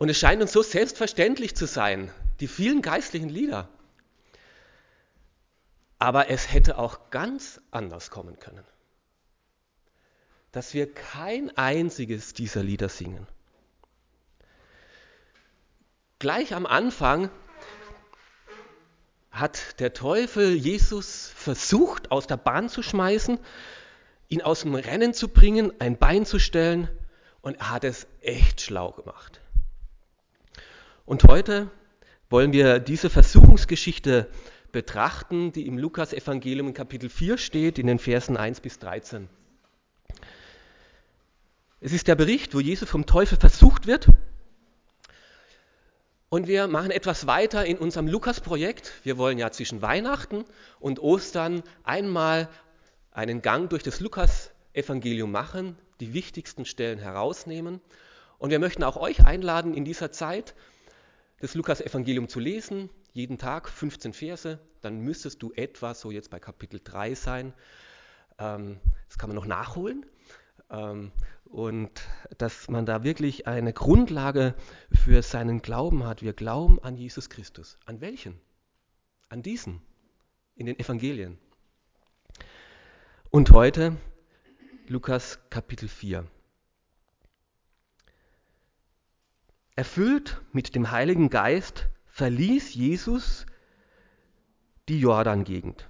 Und es scheint uns so selbstverständlich zu sein, die vielen geistlichen Lieder. Aber es hätte auch ganz anders kommen können. Dass wir kein einziges dieser Lieder singen. Gleich am Anfang hat der Teufel Jesus versucht aus der Bahn zu schmeißen, ihn aus dem Rennen zu bringen, ein Bein zu stellen und er hat es echt schlau gemacht. Und heute wollen wir diese Versuchungsgeschichte betrachten, die im Lukas-Evangelium in Kapitel 4 steht, in den Versen 1 bis 13. Es ist der Bericht, wo Jesus vom Teufel versucht wird. Und wir machen etwas weiter in unserem Lukas-Projekt. Wir wollen ja zwischen Weihnachten und Ostern einmal einen Gang durch das Lukas-Evangelium machen, die wichtigsten Stellen herausnehmen. Und wir möchten auch euch einladen, in dieser Zeit das Lukas-Evangelium zu lesen, jeden Tag 15 Verse, dann müsstest du etwa so jetzt bei Kapitel 3 sein. Ähm, das kann man noch nachholen. Ähm, und dass man da wirklich eine Grundlage für seinen Glauben hat. Wir glauben an Jesus Christus. An welchen? An diesen in den Evangelien. Und heute Lukas Kapitel 4. Erfüllt mit dem Heiligen Geist verließ Jesus die Jordan-Gegend.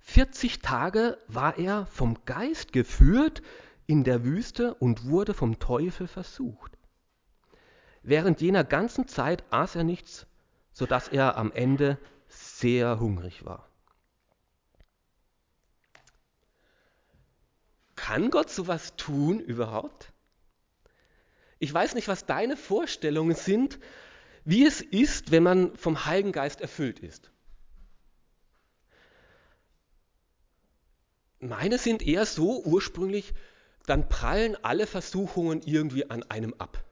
40 Tage war er vom Geist geführt in der Wüste und wurde vom Teufel versucht. Während jener ganzen Zeit aß er nichts, sodass er am Ende sehr hungrig war. Kann Gott sowas tun überhaupt? Ich weiß nicht, was deine Vorstellungen sind, wie es ist, wenn man vom Heiligen Geist erfüllt ist. Meine sind eher so ursprünglich, dann prallen alle Versuchungen irgendwie an einem ab.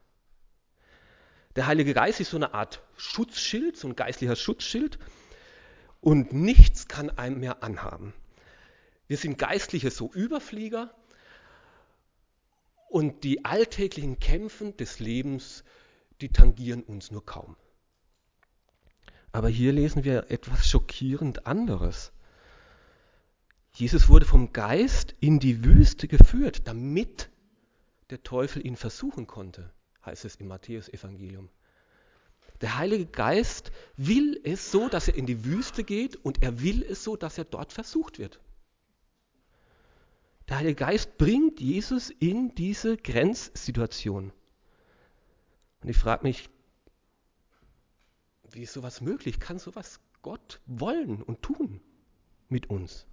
Der Heilige Geist ist so eine Art Schutzschild, so ein geistlicher Schutzschild und nichts kann einem mehr anhaben. Wir sind geistliche so Überflieger und die alltäglichen Kämpfen des Lebens, die tangieren uns nur kaum. Aber hier lesen wir etwas schockierend anderes. Jesus wurde vom Geist in die Wüste geführt, damit der Teufel ihn versuchen konnte, heißt es im Matthäus-Evangelium. Der Heilige Geist will es so, dass er in die Wüste geht und er will es so, dass er dort versucht wird. Der Heilige Geist bringt Jesus in diese Grenzsituation. Und ich frage mich, wie ist sowas möglich? Kann sowas Gott wollen und tun mit uns?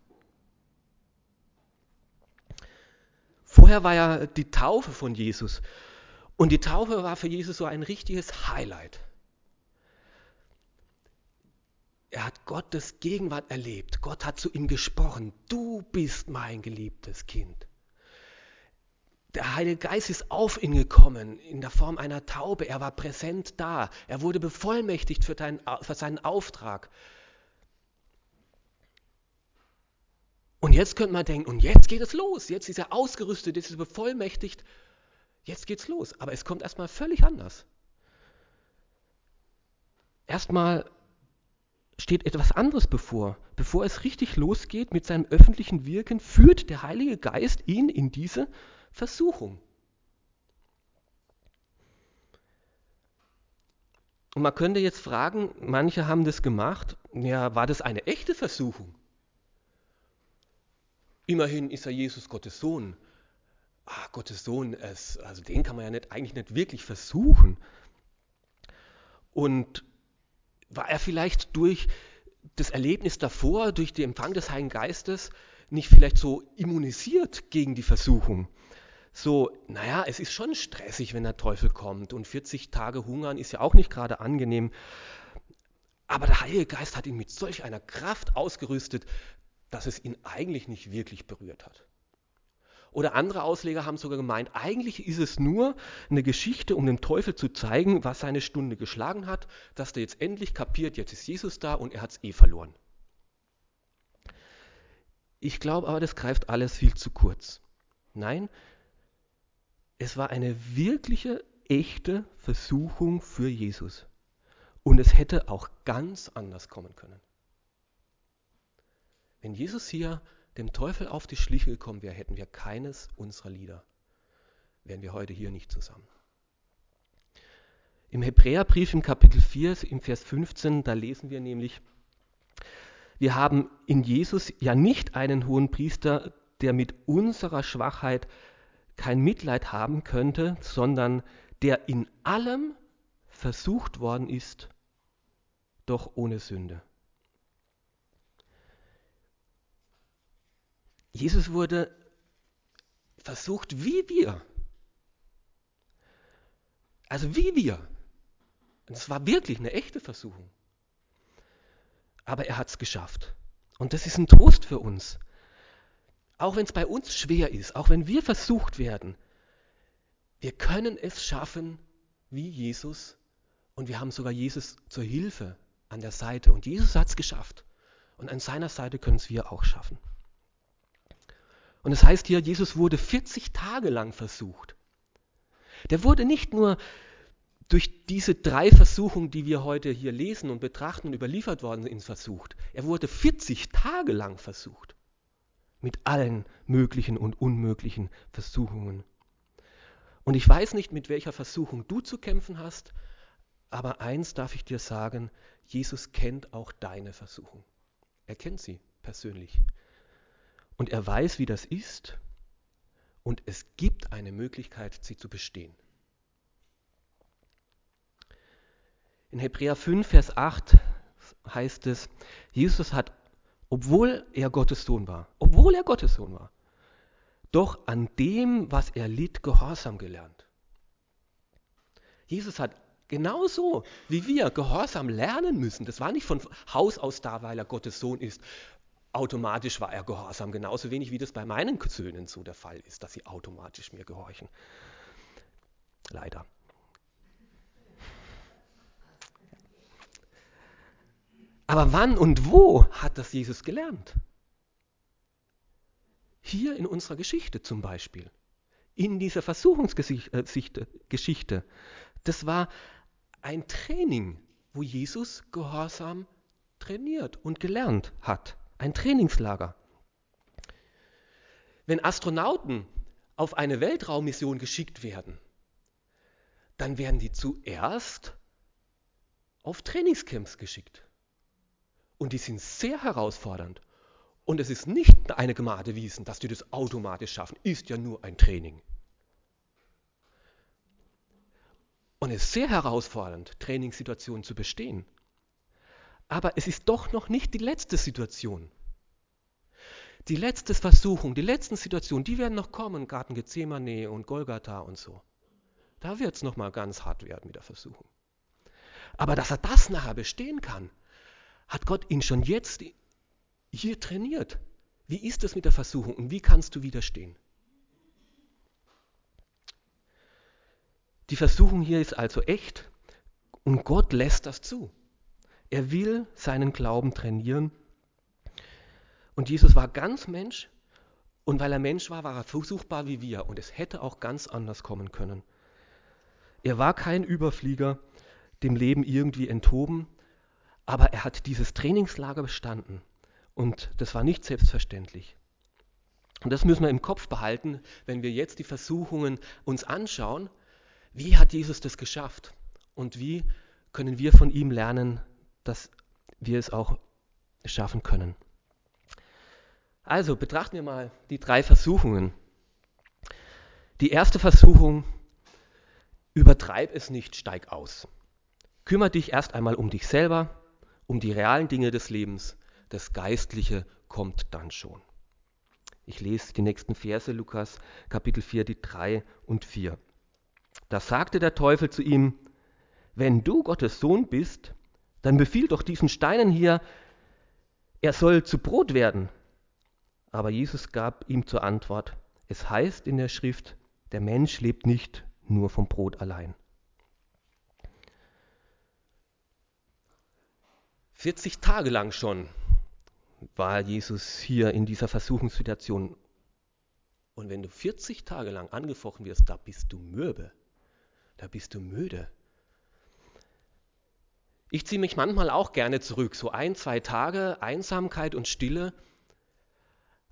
Vorher war ja die Taufe von Jesus. Und die Taufe war für Jesus so ein richtiges Highlight. Er hat Gottes Gegenwart erlebt. Gott hat zu ihm gesprochen. Du bist mein geliebtes Kind. Der Heilige Geist ist auf ihn gekommen in der Form einer Taube. Er war präsent da. Er wurde bevollmächtigt für, dein, für seinen Auftrag. Und jetzt könnte man denken, und jetzt geht es los. Jetzt ist er ausgerüstet, jetzt ist er bevollmächtigt. Jetzt geht's los. Aber es kommt erstmal völlig anders. Erstmal steht etwas anderes bevor. Bevor es richtig losgeht mit seinem öffentlichen Wirken, führt der Heilige Geist ihn in diese Versuchung. Und man könnte jetzt fragen, manche haben das gemacht, ja, war das eine echte Versuchung? Immerhin ist ja Jesus Gottes Sohn. Ah, Gottes Sohn, es, also den kann man ja nicht, eigentlich nicht wirklich versuchen. Und war er vielleicht durch das Erlebnis davor, durch den Empfang des Heiligen Geistes, nicht vielleicht so immunisiert gegen die Versuchung? So, naja, es ist schon stressig, wenn der Teufel kommt und 40 Tage hungern ist ja auch nicht gerade angenehm. Aber der Heilige Geist hat ihn mit solch einer Kraft ausgerüstet, dass es ihn eigentlich nicht wirklich berührt hat. Oder andere Ausleger haben sogar gemeint, eigentlich ist es nur eine Geschichte, um dem Teufel zu zeigen, was seine Stunde geschlagen hat, dass der jetzt endlich kapiert, jetzt ist Jesus da und er hat es eh verloren. Ich glaube aber, das greift alles viel zu kurz. Nein, es war eine wirkliche, echte Versuchung für Jesus. Und es hätte auch ganz anders kommen können. Wenn Jesus hier dem Teufel auf die Schliche gekommen wäre, hätten wir keines unserer Lieder. Wären wir heute hier nicht zusammen. Im Hebräerbrief im Kapitel 4, im Vers 15, da lesen wir nämlich, wir haben in Jesus ja nicht einen hohen Priester, der mit unserer Schwachheit kein Mitleid haben könnte, sondern der in allem versucht worden ist, doch ohne Sünde. Jesus wurde versucht wie wir. Also wie wir. Und es war wirklich eine echte Versuchung. Aber er hat es geschafft. Und das ist ein Trost für uns. Auch wenn es bei uns schwer ist, auch wenn wir versucht werden, wir können es schaffen wie Jesus und wir haben sogar Jesus zur Hilfe an der Seite. Und Jesus hat es geschafft. Und an seiner Seite können es wir auch schaffen. Und es das heißt hier, Jesus wurde 40 Tage lang versucht. Der wurde nicht nur durch diese drei Versuchungen, die wir heute hier lesen und betrachten und überliefert worden sind, versucht. Er wurde 40 Tage lang versucht. Mit allen möglichen und unmöglichen Versuchungen. Und ich weiß nicht, mit welcher Versuchung du zu kämpfen hast, aber eins darf ich dir sagen, Jesus kennt auch deine Versuchung. Er kennt sie persönlich. Und er weiß, wie das ist. Und es gibt eine Möglichkeit, sie zu bestehen. In Hebräer 5, Vers 8 heißt es, Jesus hat, obwohl er Gottes Sohn war, obwohl er Gottes Sohn war, doch an dem, was er litt, Gehorsam gelernt. Jesus hat genauso wie wir Gehorsam lernen müssen. Das war nicht von Haus aus da, weil er Gottes Sohn ist automatisch war er gehorsam, genauso wenig wie das bei meinen Söhnen so der Fall ist, dass sie automatisch mir gehorchen. Leider. Aber wann und wo hat das Jesus gelernt? Hier in unserer Geschichte zum Beispiel. In dieser Versuchungsgeschichte. Das war ein Training, wo Jesus Gehorsam trainiert und gelernt hat ein Trainingslager. Wenn Astronauten auf eine Weltraummission geschickt werden, dann werden die zuerst auf Trainingscamps geschickt. Und die sind sehr herausfordernd. Und es ist nicht eine Gnade wiesen, dass die das automatisch schaffen, ist ja nur ein Training. Und es ist sehr herausfordernd, Trainingssituationen zu bestehen. Aber es ist doch noch nicht die letzte Situation. Die letzte Versuchung, die letzten Situationen, die werden noch kommen, Garten Gethsemane und Golgatha und so. Da wird es nochmal ganz hart werden mit der Versuchung. Aber dass er das nachher bestehen kann, hat Gott ihn schon jetzt hier trainiert. Wie ist es mit der Versuchung und wie kannst du widerstehen? Die Versuchung hier ist also echt und Gott lässt das zu. Er will seinen Glauben trainieren. Und Jesus war ganz Mensch. Und weil er Mensch war, war er versuchbar wie wir. Und es hätte auch ganz anders kommen können. Er war kein Überflieger, dem Leben irgendwie enthoben. Aber er hat dieses Trainingslager bestanden. Und das war nicht selbstverständlich. Und das müssen wir im Kopf behalten, wenn wir jetzt die Versuchungen uns anschauen. Wie hat Jesus das geschafft? Und wie können wir von ihm lernen, dass wir es auch schaffen können. Also betrachten wir mal die drei Versuchungen. Die erste Versuchung, übertreib es nicht, steig aus. Kümmer dich erst einmal um dich selber, um die realen Dinge des Lebens. Das Geistliche kommt dann schon. Ich lese die nächsten Verse, Lukas Kapitel 4, die 3 und 4. Da sagte der Teufel zu ihm, wenn du Gottes Sohn bist, dann befiehl doch diesen Steinen hier, er soll zu Brot werden. Aber Jesus gab ihm zur Antwort, es heißt in der Schrift, der Mensch lebt nicht nur vom Brot allein. 40 Tage lang schon war Jesus hier in dieser Versuchungssituation. Und wenn du 40 Tage lang angefochten wirst, da bist du mürbe. da bist du müde. Ich ziehe mich manchmal auch gerne zurück, so ein, zwei Tage Einsamkeit und Stille.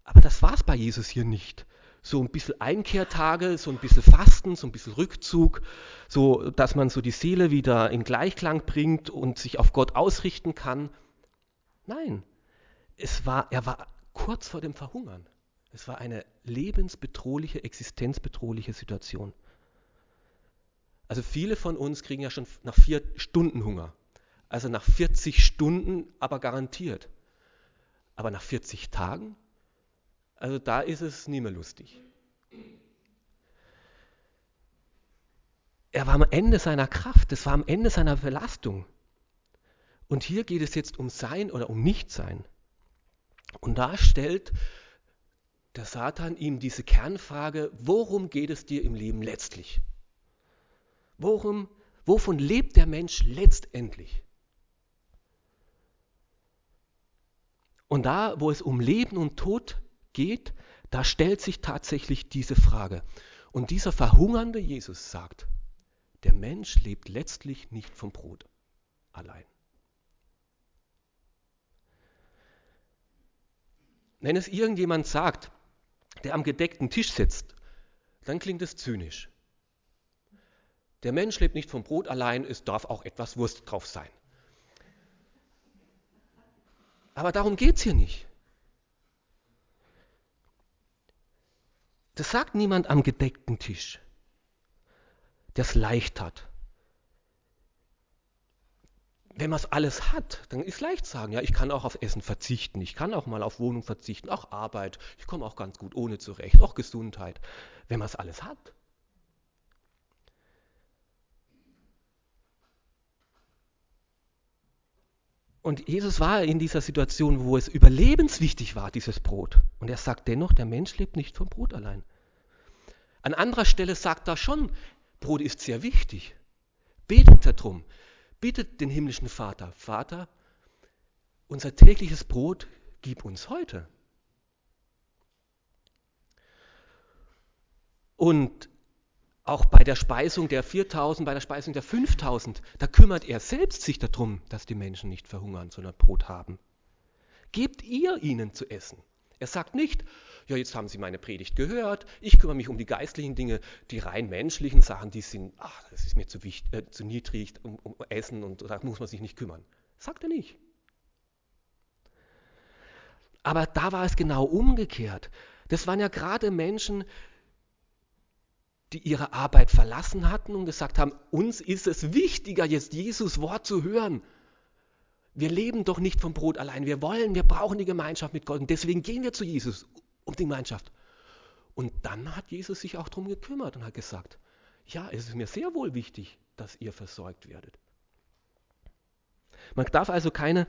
Aber das war es bei Jesus hier nicht. So ein bisschen Einkehrtage, so ein bisschen Fasten, so ein bisschen Rückzug, so dass man so die Seele wieder in Gleichklang bringt und sich auf Gott ausrichten kann. Nein, es war, er war kurz vor dem Verhungern. Es war eine lebensbedrohliche, existenzbedrohliche Situation. Also viele von uns kriegen ja schon nach vier Stunden Hunger. Also nach 40 Stunden aber garantiert. Aber nach 40 Tagen, also da ist es nie mehr lustig. Er war am Ende seiner Kraft, es war am Ende seiner Belastung. Und hier geht es jetzt um Sein oder um Nichtsein. Und da stellt der Satan ihm diese Kernfrage, worum geht es dir im Leben letztlich? Worum, wovon lebt der Mensch letztendlich? Und da, wo es um Leben und Tod geht, da stellt sich tatsächlich diese Frage. Und dieser verhungernde Jesus sagt, der Mensch lebt letztlich nicht vom Brot allein. Wenn es irgendjemand sagt, der am gedeckten Tisch sitzt, dann klingt es zynisch. Der Mensch lebt nicht vom Brot allein, es darf auch etwas Wurst drauf sein. Aber darum geht es hier nicht. Das sagt niemand am gedeckten Tisch, der es leicht hat. Wenn man es alles hat, dann ist leicht sagen, ja, ich kann auch auf Essen verzichten, ich kann auch mal auf Wohnung verzichten, auch Arbeit, ich komme auch ganz gut ohne zurecht, auch Gesundheit, wenn man es alles hat. Und Jesus war in dieser Situation, wo es überlebenswichtig war, dieses Brot. Und er sagt dennoch, der Mensch lebt nicht vom Brot allein. An anderer Stelle sagt er schon, Brot ist sehr wichtig. Betet darum. Bittet den himmlischen Vater, Vater, unser tägliches Brot gib uns heute. Und auch bei der Speisung der 4000, bei der Speisung der 5000, da kümmert er selbst sich darum, dass die Menschen nicht verhungern, sondern Brot haben. Gebt ihr ihnen zu essen. Er sagt nicht, ja, jetzt haben Sie meine Predigt gehört, ich kümmere mich um die geistlichen Dinge, die rein menschlichen Sachen, die sind, ach, das ist mir zu, wichtig, äh, zu niedrig, um, um Essen und da muss man sich nicht kümmern. Sagt er nicht. Aber da war es genau umgekehrt. Das waren ja gerade Menschen, die ihre Arbeit verlassen hatten und gesagt haben, uns ist es wichtiger, jetzt Jesus Wort zu hören. Wir leben doch nicht vom Brot allein. Wir wollen, wir brauchen die Gemeinschaft mit Gott. Und deswegen gehen wir zu Jesus um die Gemeinschaft. Und dann hat Jesus sich auch darum gekümmert und hat gesagt, ja, es ist mir sehr wohl wichtig, dass ihr versorgt werdet. Man darf also keine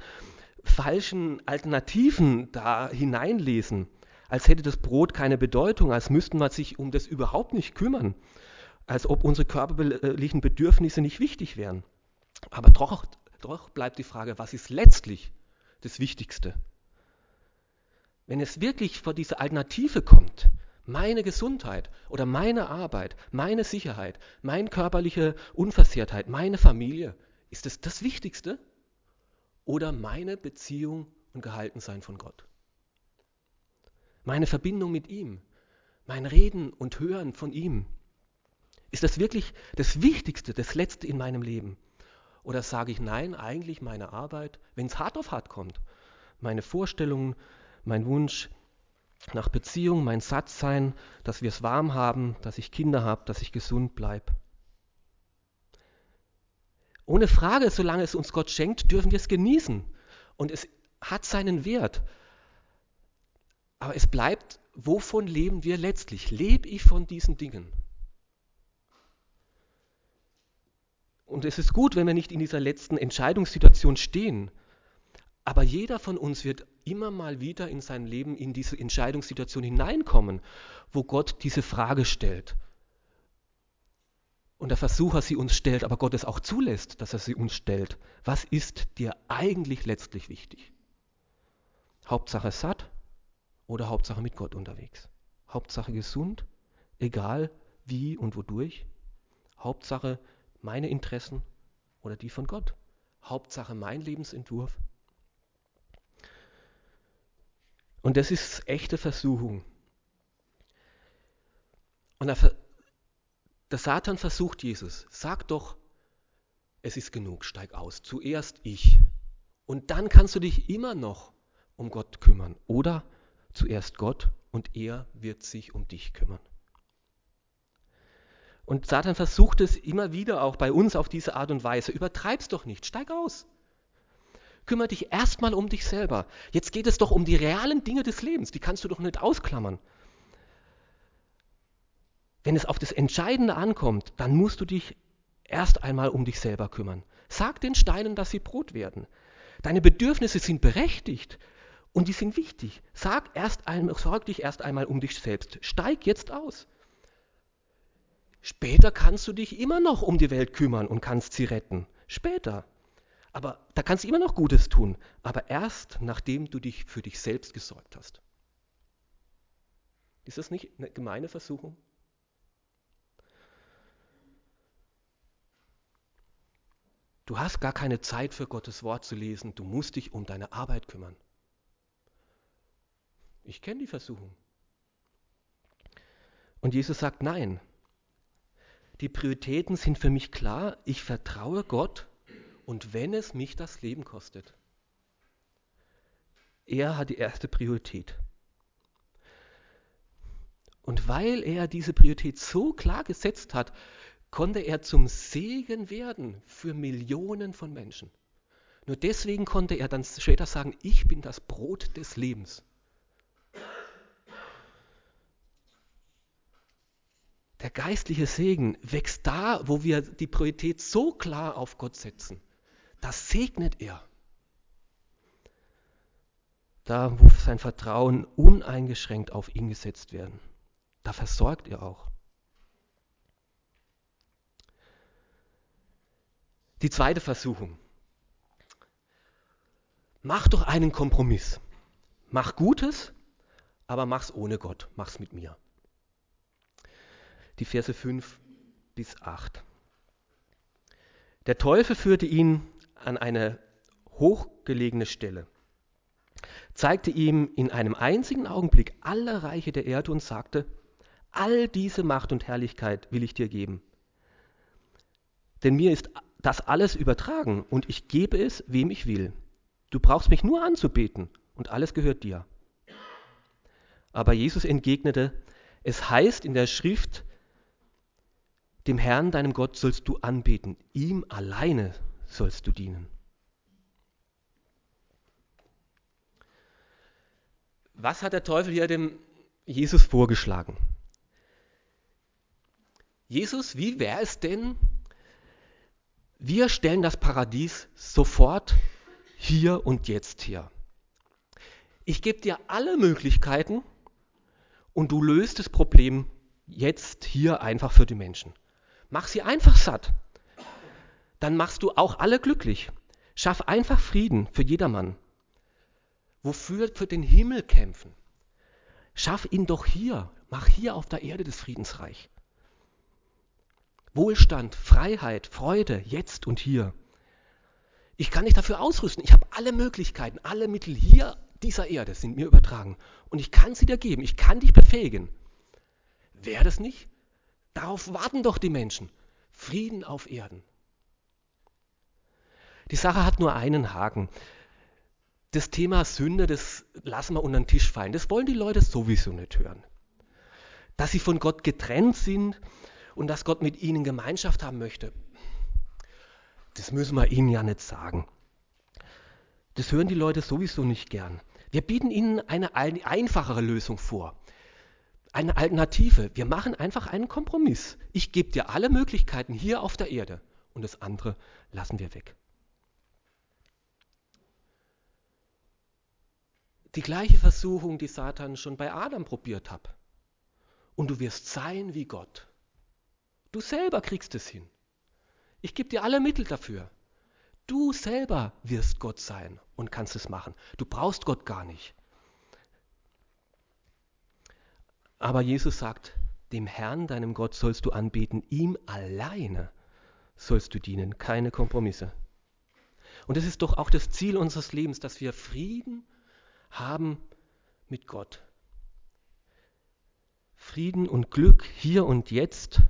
falschen Alternativen da hineinlesen als hätte das Brot keine Bedeutung, als müssten wir sich um das überhaupt nicht kümmern, als ob unsere körperlichen Bedürfnisse nicht wichtig wären. Aber doch, doch bleibt die Frage, was ist letztlich das Wichtigste? Wenn es wirklich vor diese Alternative kommt, meine Gesundheit oder meine Arbeit, meine Sicherheit, meine körperliche Unversehrtheit, meine Familie, ist es das Wichtigste? Oder meine Beziehung und Gehaltensein von Gott? Meine Verbindung mit ihm, mein Reden und Hören von ihm. Ist das wirklich das Wichtigste, das Letzte in meinem Leben? Oder sage ich nein, eigentlich meine Arbeit, wenn es hart auf hart kommt, meine Vorstellungen, mein Wunsch nach Beziehung, mein Satzsein, dass wir es warm haben, dass ich Kinder habe, dass ich gesund bleibe. Ohne Frage, solange es uns Gott schenkt, dürfen wir es genießen. Und es hat seinen Wert. Aber es bleibt, wovon leben wir letztlich? Lebe ich von diesen Dingen? Und es ist gut, wenn wir nicht in dieser letzten Entscheidungssituation stehen. Aber jeder von uns wird immer mal wieder in sein Leben in diese Entscheidungssituation hineinkommen, wo Gott diese Frage stellt. Und der Versucher sie uns stellt, aber Gott es auch zulässt, dass er sie uns stellt. Was ist dir eigentlich letztlich wichtig? Hauptsache satt? Oder Hauptsache mit Gott unterwegs. Hauptsache gesund, egal wie und wodurch. Hauptsache meine Interessen oder die von Gott. Hauptsache mein Lebensentwurf. Und das ist echte Versuchung. Und der, Satan versucht Jesus, sag doch, es ist genug, steig aus. Zuerst ich. Und dann kannst du dich immer noch um Gott kümmern. Oder zuerst Gott und er wird sich um dich kümmern. Und Satan versucht es immer wieder auch bei uns auf diese Art und Weise. Übertreib's doch nicht, steig aus. Kümmere dich erstmal um dich selber. Jetzt geht es doch um die realen Dinge des Lebens, die kannst du doch nicht ausklammern. Wenn es auf das Entscheidende ankommt, dann musst du dich erst einmal um dich selber kümmern. Sag den Steinen, dass sie Brot werden. Deine Bedürfnisse sind berechtigt und die sind wichtig. Sag erst einmal, sorg dich erst einmal um dich selbst. Steig jetzt aus. Später kannst du dich immer noch um die Welt kümmern und kannst sie retten. Später. Aber da kannst du immer noch Gutes tun. Aber erst nachdem du dich für dich selbst gesorgt hast. Ist das nicht eine gemeine Versuchung? Du hast gar keine Zeit für Gottes Wort zu lesen. Du musst dich um deine Arbeit kümmern. Ich kenne die Versuchung. Und Jesus sagt, nein, die Prioritäten sind für mich klar, ich vertraue Gott und wenn es mich das Leben kostet. Er hat die erste Priorität. Und weil er diese Priorität so klar gesetzt hat, konnte er zum Segen werden für Millionen von Menschen. Nur deswegen konnte er dann später sagen, ich bin das Brot des Lebens. Der geistliche Segen wächst da, wo wir die Priorität so klar auf Gott setzen. Das segnet er. Da, wo sein Vertrauen uneingeschränkt auf ihn gesetzt werden. Da versorgt er auch. Die zweite Versuchung. Mach doch einen Kompromiss. Mach Gutes, aber mach's ohne Gott. Mach's mit mir die Verse 5 bis 8. Der Teufel führte ihn an eine hochgelegene Stelle, zeigte ihm in einem einzigen Augenblick alle Reiche der Erde und sagte, all diese Macht und Herrlichkeit will ich dir geben. Denn mir ist das alles übertragen und ich gebe es, wem ich will. Du brauchst mich nur anzubeten und alles gehört dir. Aber Jesus entgegnete, es heißt in der Schrift, dem Herrn, deinem Gott, sollst du anbeten. Ihm alleine sollst du dienen. Was hat der Teufel hier dem Jesus vorgeschlagen? Jesus, wie wäre es denn, wir stellen das Paradies sofort hier und jetzt her. Ich gebe dir alle Möglichkeiten und du löst das Problem jetzt hier einfach für die Menschen. Mach sie einfach satt. Dann machst du auch alle glücklich. Schaff einfach Frieden für jedermann. Wofür für den Himmel kämpfen? Schaff ihn doch hier. Mach hier auf der Erde das Friedensreich. Wohlstand, Freiheit, Freude, jetzt und hier. Ich kann dich dafür ausrüsten. Ich habe alle Möglichkeiten, alle Mittel hier dieser Erde sind mir übertragen. Und ich kann sie dir geben. Ich kann dich befähigen. Wäre das nicht? Darauf warten doch die Menschen. Frieden auf Erden. Die Sache hat nur einen Haken. Das Thema Sünde, das lassen wir unter den Tisch fallen. Das wollen die Leute sowieso nicht hören. Dass sie von Gott getrennt sind und dass Gott mit ihnen Gemeinschaft haben möchte, das müssen wir ihnen ja nicht sagen. Das hören die Leute sowieso nicht gern. Wir bieten ihnen eine einfachere Lösung vor eine Alternative. Wir machen einfach einen Kompromiss. Ich gebe dir alle Möglichkeiten hier auf der Erde und das andere lassen wir weg. Die gleiche Versuchung, die Satan schon bei Adam probiert hat. Und du wirst sein wie Gott. Du selber kriegst es hin. Ich gebe dir alle Mittel dafür. Du selber wirst Gott sein und kannst es machen. Du brauchst Gott gar nicht. Aber Jesus sagt, dem Herrn, deinem Gott, sollst du anbeten, ihm alleine sollst du dienen, keine Kompromisse. Und es ist doch auch das Ziel unseres Lebens, dass wir Frieden haben mit Gott. Frieden und Glück hier und jetzt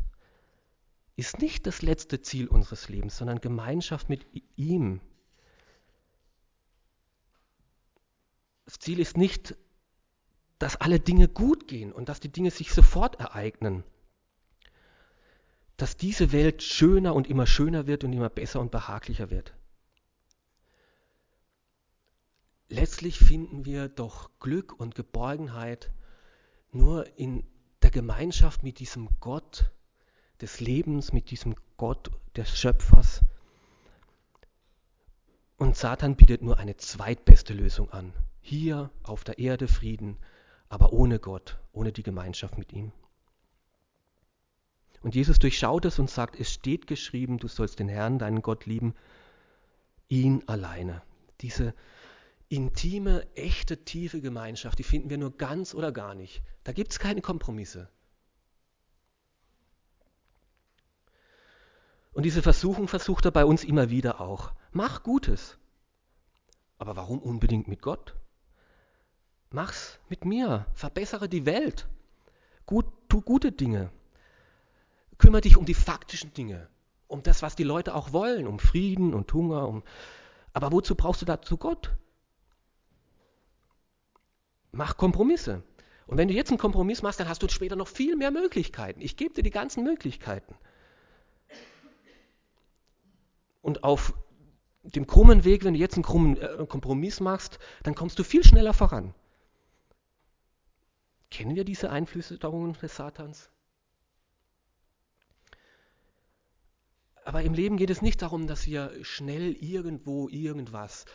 ist nicht das letzte Ziel unseres Lebens, sondern Gemeinschaft mit ihm. Das Ziel ist nicht, dass alle Dinge gut gehen und dass die Dinge sich sofort ereignen. Dass diese Welt schöner und immer schöner wird und immer besser und behaglicher wird. Letztlich finden wir doch Glück und Geborgenheit nur in der Gemeinschaft mit diesem Gott des Lebens, mit diesem Gott des Schöpfers. Und Satan bietet nur eine zweitbeste Lösung an. Hier auf der Erde Frieden, aber ohne Gott, ohne die Gemeinschaft mit ihm. Und Jesus durchschaut es und sagt, es steht geschrieben, du sollst den Herrn, deinen Gott lieben, ihn alleine. Diese intime, echte, tiefe Gemeinschaft, die finden wir nur ganz oder gar nicht. Da gibt es keine Kompromisse. Und diese Versuchung versucht er bei uns immer wieder auch. Mach Gutes. Aber warum unbedingt mit Gott? Mach's mit mir. Verbessere die Welt. Gut, tu gute Dinge. Kümmere dich um die faktischen Dinge. Um das, was die Leute auch wollen. Um Frieden und Hunger. Um aber wozu brauchst du dazu Gott? Mach Kompromisse. Und wenn du jetzt einen Kompromiss machst, dann hast du später noch viel mehr Möglichkeiten. Ich gebe dir die ganzen Möglichkeiten. Und auf dem krummen Weg, wenn du jetzt einen krummen äh, Kompromiss machst, dann kommst du viel schneller voran. Kennen wir diese Einflüsterungen des Satans? Aber im Leben geht es nicht darum, dass wir schnell irgendwo irgendwas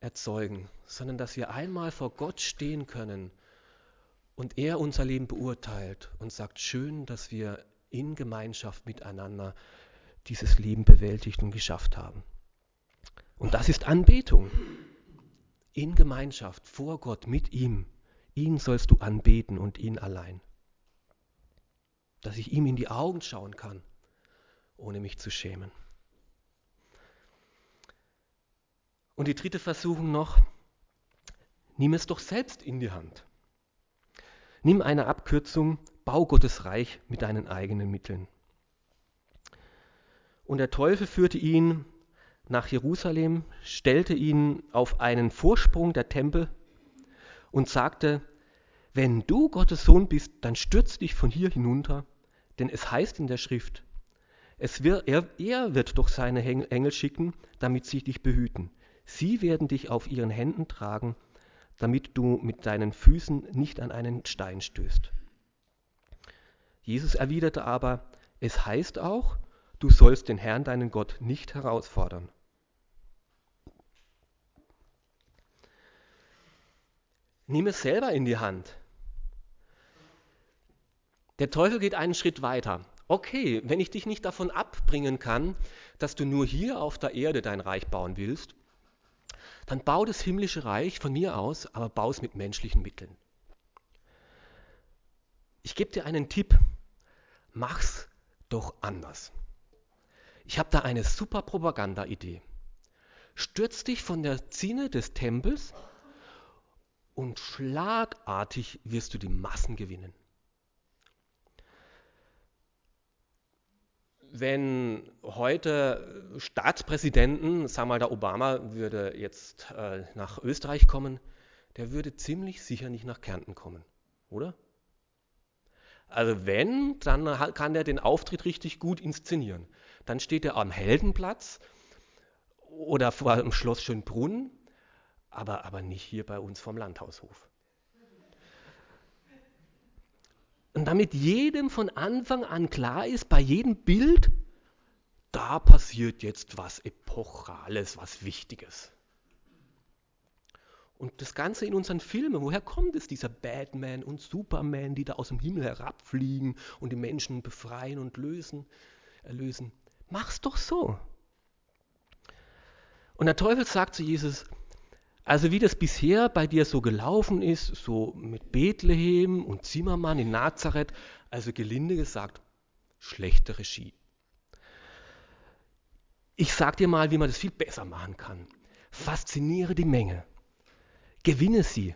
erzeugen, sondern dass wir einmal vor Gott stehen können und er unser Leben beurteilt und sagt, schön, dass wir in Gemeinschaft miteinander dieses Leben bewältigt und geschafft haben. Und das ist Anbetung. In Gemeinschaft, vor Gott, mit ihm. Ihn sollst du anbeten und ihn allein. Dass ich ihm in die Augen schauen kann, ohne mich zu schämen. Und die dritte Versuchung noch, nimm es doch selbst in die Hand. Nimm eine Abkürzung, bau Gottes Reich mit deinen eigenen Mitteln. Und der Teufel führte ihn nach Jerusalem, stellte ihn auf einen Vorsprung der Tempel und sagte, wenn du Gottes Sohn bist, dann stürz dich von hier hinunter, denn es heißt in der Schrift, wird, er, er wird doch seine Engel schicken, damit sie dich behüten. Sie werden dich auf ihren Händen tragen, damit du mit deinen Füßen nicht an einen Stein stößt. Jesus erwiderte aber, es heißt auch, Du sollst den Herrn, deinen Gott, nicht herausfordern. Nimm es selber in die Hand. Der Teufel geht einen Schritt weiter. Okay, wenn ich dich nicht davon abbringen kann, dass du nur hier auf der Erde dein Reich bauen willst, dann bau das himmlische Reich von mir aus, aber bau es mit menschlichen Mitteln. Ich gebe dir einen Tipp, mach's doch anders. Ich habe da eine super Propaganda-Idee. Stürz dich von der Zinne des Tempels und schlagartig wirst du die Massen gewinnen. Wenn heute Staatspräsidenten, sagen wir mal, der Obama würde jetzt äh, nach Österreich kommen, der würde ziemlich sicher nicht nach Kärnten kommen, oder? Also wenn, dann kann er den Auftritt richtig gut inszenieren. Dann steht er am Heldenplatz oder vor dem Schloss Schönbrunn, aber, aber nicht hier bei uns vom Landhaushof. Und damit jedem von Anfang an klar ist, bei jedem Bild, da passiert jetzt was Epochales, was Wichtiges. Und das Ganze in unseren Filmen, woher kommt es, dieser Batman und Superman, die da aus dem Himmel herabfliegen und die Menschen befreien und lösen, erlösen? Mach's doch so. Und der Teufel sagt zu Jesus, also wie das bisher bei dir so gelaufen ist, so mit Bethlehem und Zimmermann in Nazareth, Also gelinde gesagt, schlechte Regie. Ich sag dir mal, wie man das viel besser machen kann. Fasziniere die Menge. Gewinne sie.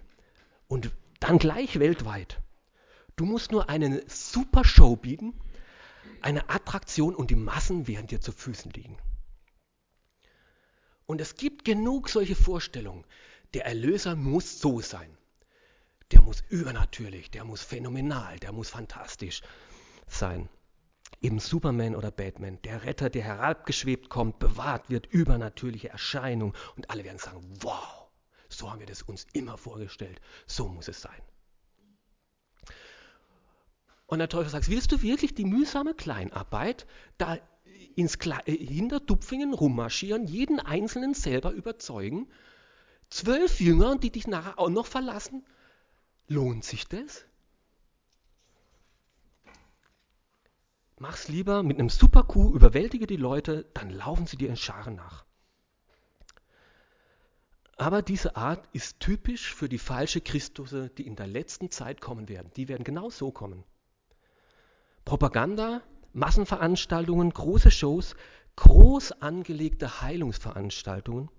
Und dann gleich weltweit. Du musst nur eine super Show bieten, eine Attraktion und die Massen werden dir zu Füßen liegen. Und es gibt genug solche Vorstellungen. Der Erlöser muss so sein. Der muss übernatürlich, der muss phänomenal, der muss fantastisch sein. Eben Superman oder Batman, der Retter, der herabgeschwebt kommt, bewahrt wird, übernatürliche Erscheinung. Und alle werden sagen, wow, so haben wir das uns immer vorgestellt, so muss es sein. Und der Teufel sagt, willst du wirklich die mühsame Kleinarbeit da ins Kle äh, Hinterdupfingen rummarschieren, jeden Einzelnen selber überzeugen? Zwölf Jünger, die dich nachher auch noch verlassen? Lohnt sich das? Mach's lieber mit einem super Coup, überwältige die Leute, dann laufen sie dir in Scharen nach. Aber diese Art ist typisch für die falsche Christusse, die in der letzten Zeit kommen werden. Die werden genau so kommen. Propaganda, Massenveranstaltungen, große Shows, groß angelegte Heilungsveranstaltungen,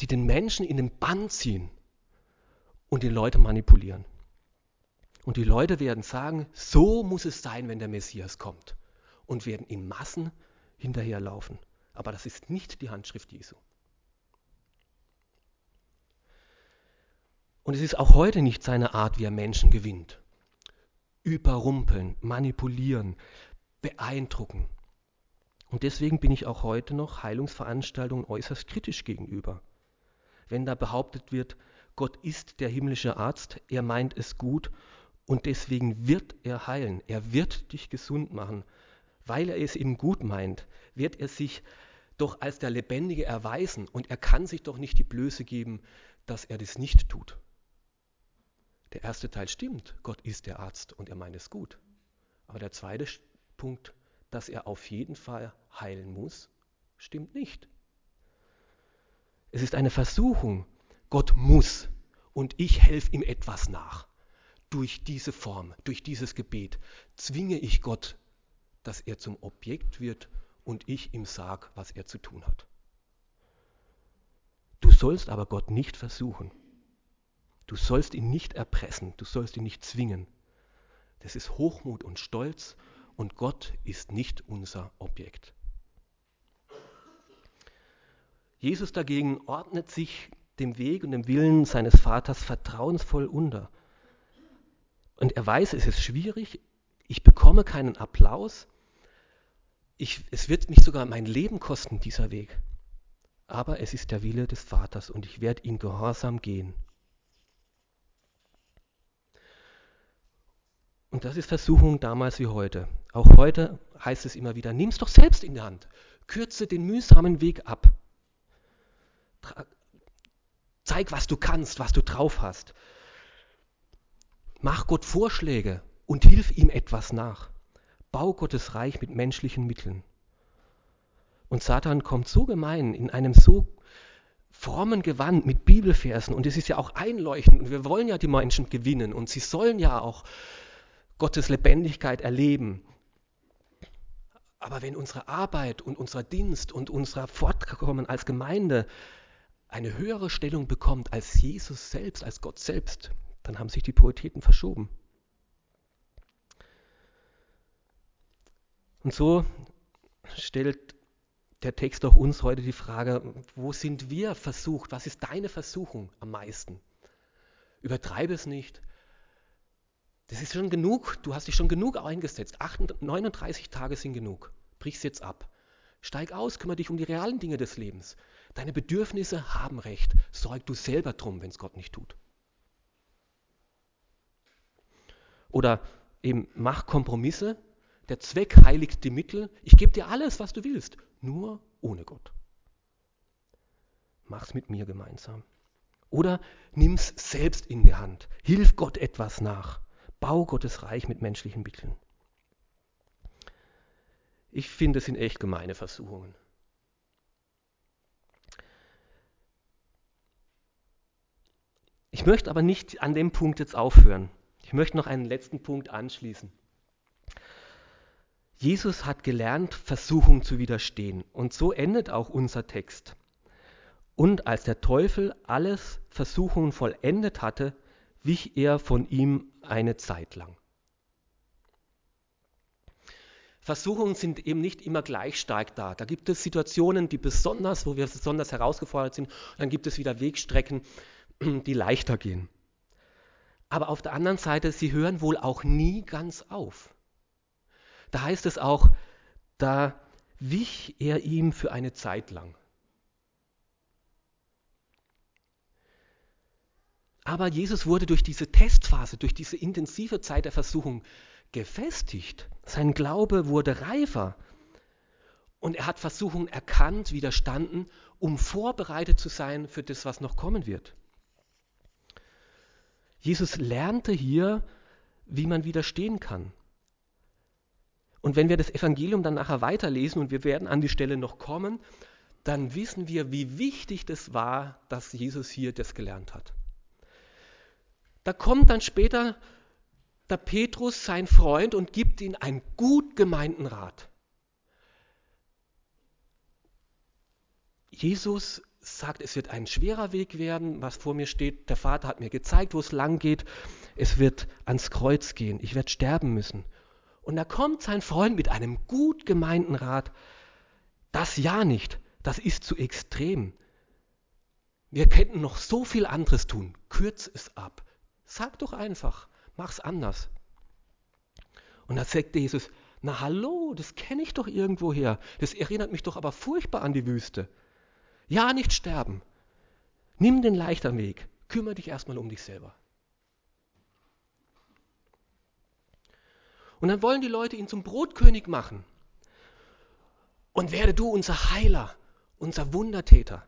die den Menschen in den Bann ziehen und die Leute manipulieren. Und die Leute werden sagen, so muss es sein, wenn der Messias kommt. Und werden in Massen hinterherlaufen. Aber das ist nicht die Handschrift Jesu. Und es ist auch heute nicht seine Art, wie er Menschen gewinnt überrumpeln, manipulieren, beeindrucken. Und deswegen bin ich auch heute noch Heilungsveranstaltungen äußerst kritisch gegenüber. Wenn da behauptet wird, Gott ist der himmlische Arzt, er meint es gut und deswegen wird er heilen, er wird dich gesund machen, weil er es eben gut meint, wird er sich doch als der Lebendige erweisen und er kann sich doch nicht die Blöße geben, dass er das nicht tut. Der erste Teil stimmt, Gott ist der Arzt und er meint es gut. Aber der zweite Punkt, dass er auf jeden Fall heilen muss, stimmt nicht. Es ist eine Versuchung. Gott muss und ich helfe ihm etwas nach. Durch diese Form, durch dieses Gebet zwinge ich Gott, dass er zum Objekt wird und ich ihm sage, was er zu tun hat. Du sollst aber Gott nicht versuchen. Du sollst ihn nicht erpressen, du sollst ihn nicht zwingen. Das ist Hochmut und Stolz und Gott ist nicht unser Objekt. Jesus dagegen ordnet sich dem Weg und dem Willen seines Vaters vertrauensvoll unter. Und er weiß, es ist schwierig, ich bekomme keinen Applaus, ich, es wird mich sogar mein Leben kosten, dieser Weg. Aber es ist der Wille des Vaters und ich werde ihn gehorsam gehen. Und das ist Versuchung damals wie heute. Auch heute heißt es immer wieder, nimm es doch selbst in die Hand. Kürze den mühsamen Weg ab. Zeig, was du kannst, was du drauf hast. Mach Gott Vorschläge und hilf ihm etwas nach. Bau Gottes Reich mit menschlichen Mitteln. Und Satan kommt so gemein in einem so frommen Gewand mit Bibelversen und es ist ja auch einleuchtend und wir wollen ja die Menschen gewinnen und sie sollen ja auch Gottes Lebendigkeit erleben. Aber wenn unsere Arbeit und unser Dienst und unser Fortkommen als Gemeinde eine höhere Stellung bekommt als Jesus selbst, als Gott selbst, dann haben sich die Prioritäten verschoben. Und so stellt der Text auch uns heute die Frage, wo sind wir versucht? Was ist deine Versuchung am meisten? Übertreibe es nicht, das ist schon genug, du hast dich schon genug eingesetzt. 39 Tage sind genug. Brich's jetzt ab. Steig aus, kümmere dich um die realen Dinge des Lebens. Deine Bedürfnisse haben Recht. Sorg du selber drum, wenn es Gott nicht tut. Oder eben mach Kompromisse. Der Zweck heiligt die Mittel. Ich gebe dir alles, was du willst, nur ohne Gott. Mach's mit mir gemeinsam. Oder nimm's selbst in die Hand. Hilf Gott etwas nach. Bau Gottes Reich mit menschlichen Mitteln. Ich finde, es sind echt gemeine Versuchungen. Ich möchte aber nicht an dem Punkt jetzt aufhören. Ich möchte noch einen letzten Punkt anschließen. Jesus hat gelernt, Versuchung zu widerstehen. Und so endet auch unser Text. Und als der Teufel alles Versuchungen vollendet hatte, wich er von ihm eine Zeit lang. Versuchungen sind eben nicht immer gleich stark da. Da gibt es Situationen, die besonders, wo wir besonders herausgefordert sind. Dann gibt es wieder Wegstrecken, die leichter gehen. Aber auf der anderen Seite, sie hören wohl auch nie ganz auf. Da heißt es auch, da wich er ihm für eine Zeit lang. Aber Jesus wurde durch diese Testphase, durch diese intensive Zeit der Versuchung gefestigt. Sein Glaube wurde reifer. Und er hat Versuchungen erkannt, widerstanden, um vorbereitet zu sein für das, was noch kommen wird. Jesus lernte hier, wie man widerstehen kann. Und wenn wir das Evangelium dann nachher weiterlesen und wir werden an die Stelle noch kommen, dann wissen wir, wie wichtig das war, dass Jesus hier das gelernt hat. Da kommt dann später der Petrus, sein Freund, und gibt ihm einen gut gemeinten Rat. Jesus sagt, es wird ein schwerer Weg werden, was vor mir steht. Der Vater hat mir gezeigt, wo es lang geht. Es wird ans Kreuz gehen. Ich werde sterben müssen. Und da kommt sein Freund mit einem gut gemeinten Rat, das ja nicht, das ist zu extrem. Wir könnten noch so viel anderes tun. Kürz es ab. Sag doch einfach, mach's anders. Und da sagt Jesus, na hallo, das kenne ich doch irgendwoher. Das erinnert mich doch aber furchtbar an die Wüste. Ja, nicht sterben. Nimm den leichteren Weg. Kümmere dich erstmal um dich selber. Und dann wollen die Leute ihn zum Brotkönig machen. Und werde du unser Heiler, unser Wundertäter.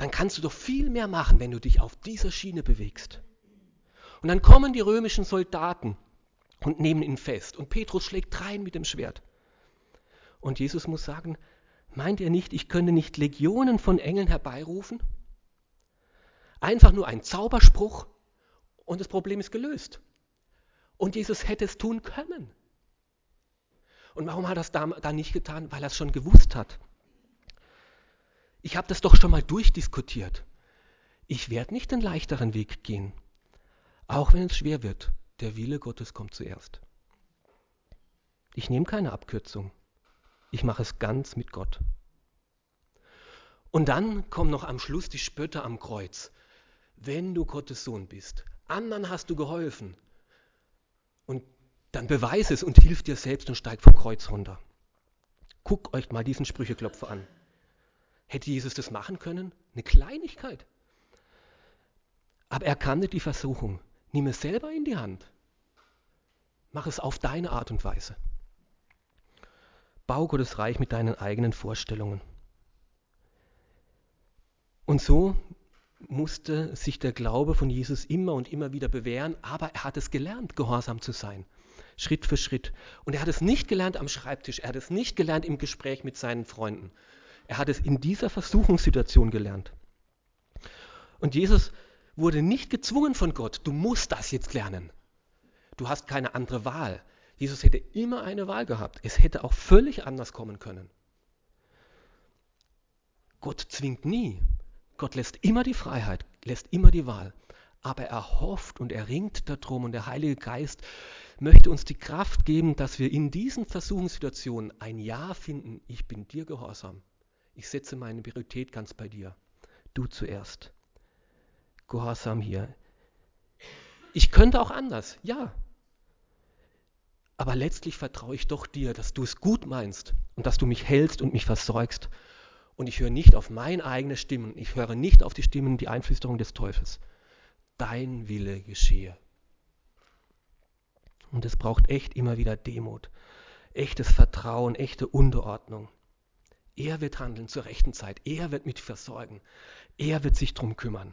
Dann kannst du doch viel mehr machen, wenn du dich auf dieser Schiene bewegst. Und dann kommen die römischen Soldaten und nehmen ihn fest. Und Petrus schlägt rein mit dem Schwert. Und Jesus muss sagen, meint ihr nicht, ich könnte nicht Legionen von Engeln herbeirufen? Einfach nur ein Zauberspruch und das Problem ist gelöst. Und Jesus hätte es tun können. Und warum hat er es da, da nicht getan? Weil er es schon gewusst hat. Ich habe das doch schon mal durchdiskutiert. Ich werde nicht den leichteren Weg gehen, auch wenn es schwer wird. Der Wille Gottes kommt zuerst. Ich nehme keine Abkürzung. Ich mache es ganz mit Gott. Und dann kommen noch am Schluss die Spötter am Kreuz. Wenn du Gottes Sohn bist, anderen hast du geholfen, und dann beweise es und hilf dir selbst und steig vom Kreuz runter. Guckt euch mal diesen Sprücheklopfer an. Hätte Jesus das machen können? Eine Kleinigkeit. Aber er kannte die Versuchung. Nimm es selber in die Hand. Mach es auf deine Art und Weise. Bau Gottes Reich mit deinen eigenen Vorstellungen. Und so musste sich der Glaube von Jesus immer und immer wieder bewähren, aber er hat es gelernt, gehorsam zu sein. Schritt für Schritt. Und er hat es nicht gelernt am Schreibtisch, er hat es nicht gelernt im Gespräch mit seinen Freunden. Er hat es in dieser Versuchungssituation gelernt. Und Jesus wurde nicht gezwungen von Gott, du musst das jetzt lernen. Du hast keine andere Wahl. Jesus hätte immer eine Wahl gehabt. Es hätte auch völlig anders kommen können. Gott zwingt nie. Gott lässt immer die Freiheit, lässt immer die Wahl. Aber er hofft und er ringt darum und der Heilige Geist möchte uns die Kraft geben, dass wir in diesen Versuchungssituationen ein Ja finden. Ich bin dir gehorsam. Ich setze meine Priorität ganz bei dir. Du zuerst. Gehorsam hier. Ich könnte auch anders, ja. Aber letztlich vertraue ich doch dir, dass du es gut meinst und dass du mich hältst und mich versorgst und ich höre nicht auf meine eigene Stimmen. Ich höre nicht auf die Stimmen, die Einflüsterung des Teufels. Dein Wille geschehe. Und es braucht echt immer wieder Demut, echtes Vertrauen, echte Unterordnung. Er wird handeln zur rechten Zeit. Er wird mich versorgen. Er wird sich darum kümmern.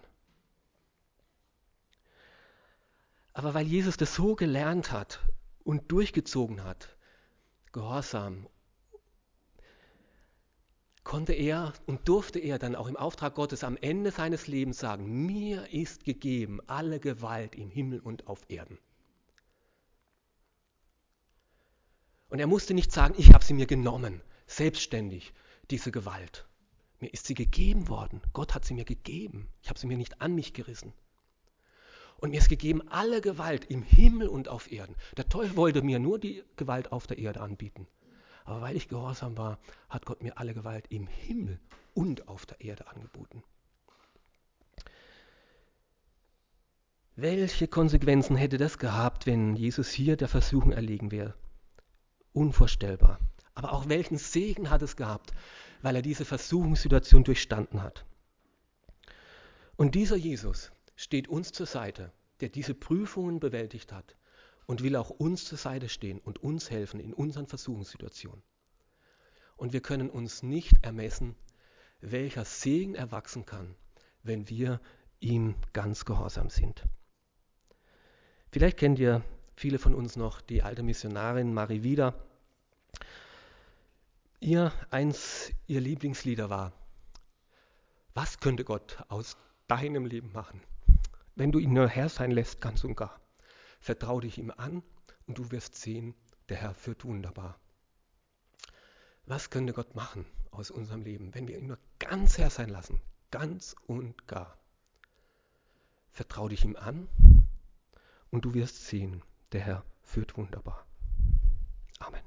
Aber weil Jesus das so gelernt hat und durchgezogen hat, Gehorsam konnte er und durfte er dann auch im Auftrag Gottes am Ende seines Lebens sagen, mir ist gegeben alle Gewalt im Himmel und auf Erden. Und er musste nicht sagen, ich habe sie mir genommen, selbstständig, diese Gewalt. Mir ist sie gegeben worden. Gott hat sie mir gegeben. Ich habe sie mir nicht an mich gerissen. Und mir ist gegeben alle Gewalt im Himmel und auf Erden. Der Teufel wollte mir nur die Gewalt auf der Erde anbieten. Aber weil ich gehorsam war, hat Gott mir alle Gewalt im Himmel und auf der Erde angeboten. Welche Konsequenzen hätte das gehabt, wenn Jesus hier der Versuchung erlegen wäre? Unvorstellbar. Aber auch welchen Segen hat es gehabt, weil er diese Versuchungssituation durchstanden hat. Und dieser Jesus steht uns zur Seite, der diese Prüfungen bewältigt hat und will auch uns zur Seite stehen und uns helfen in unseren Versuchungssituationen. Und wir können uns nicht ermessen, welcher Segen erwachsen kann, wenn wir ihm ganz gehorsam sind. Vielleicht kennt ihr viele von uns noch die alte Missionarin Marie Wieder. Ihr eins ihr Lieblingslieder war. Was könnte Gott aus deinem Leben machen, wenn du ihn nur Herr sein lässt, ganz und gar? Vertrau dich ihm an und du wirst sehen, der Herr führt wunderbar. Was könnte Gott machen aus unserem Leben, wenn wir ihn nur ganz Herr sein lassen, ganz und gar? Vertrau dich ihm an und du wirst sehen, der Herr führt wunderbar. Amen.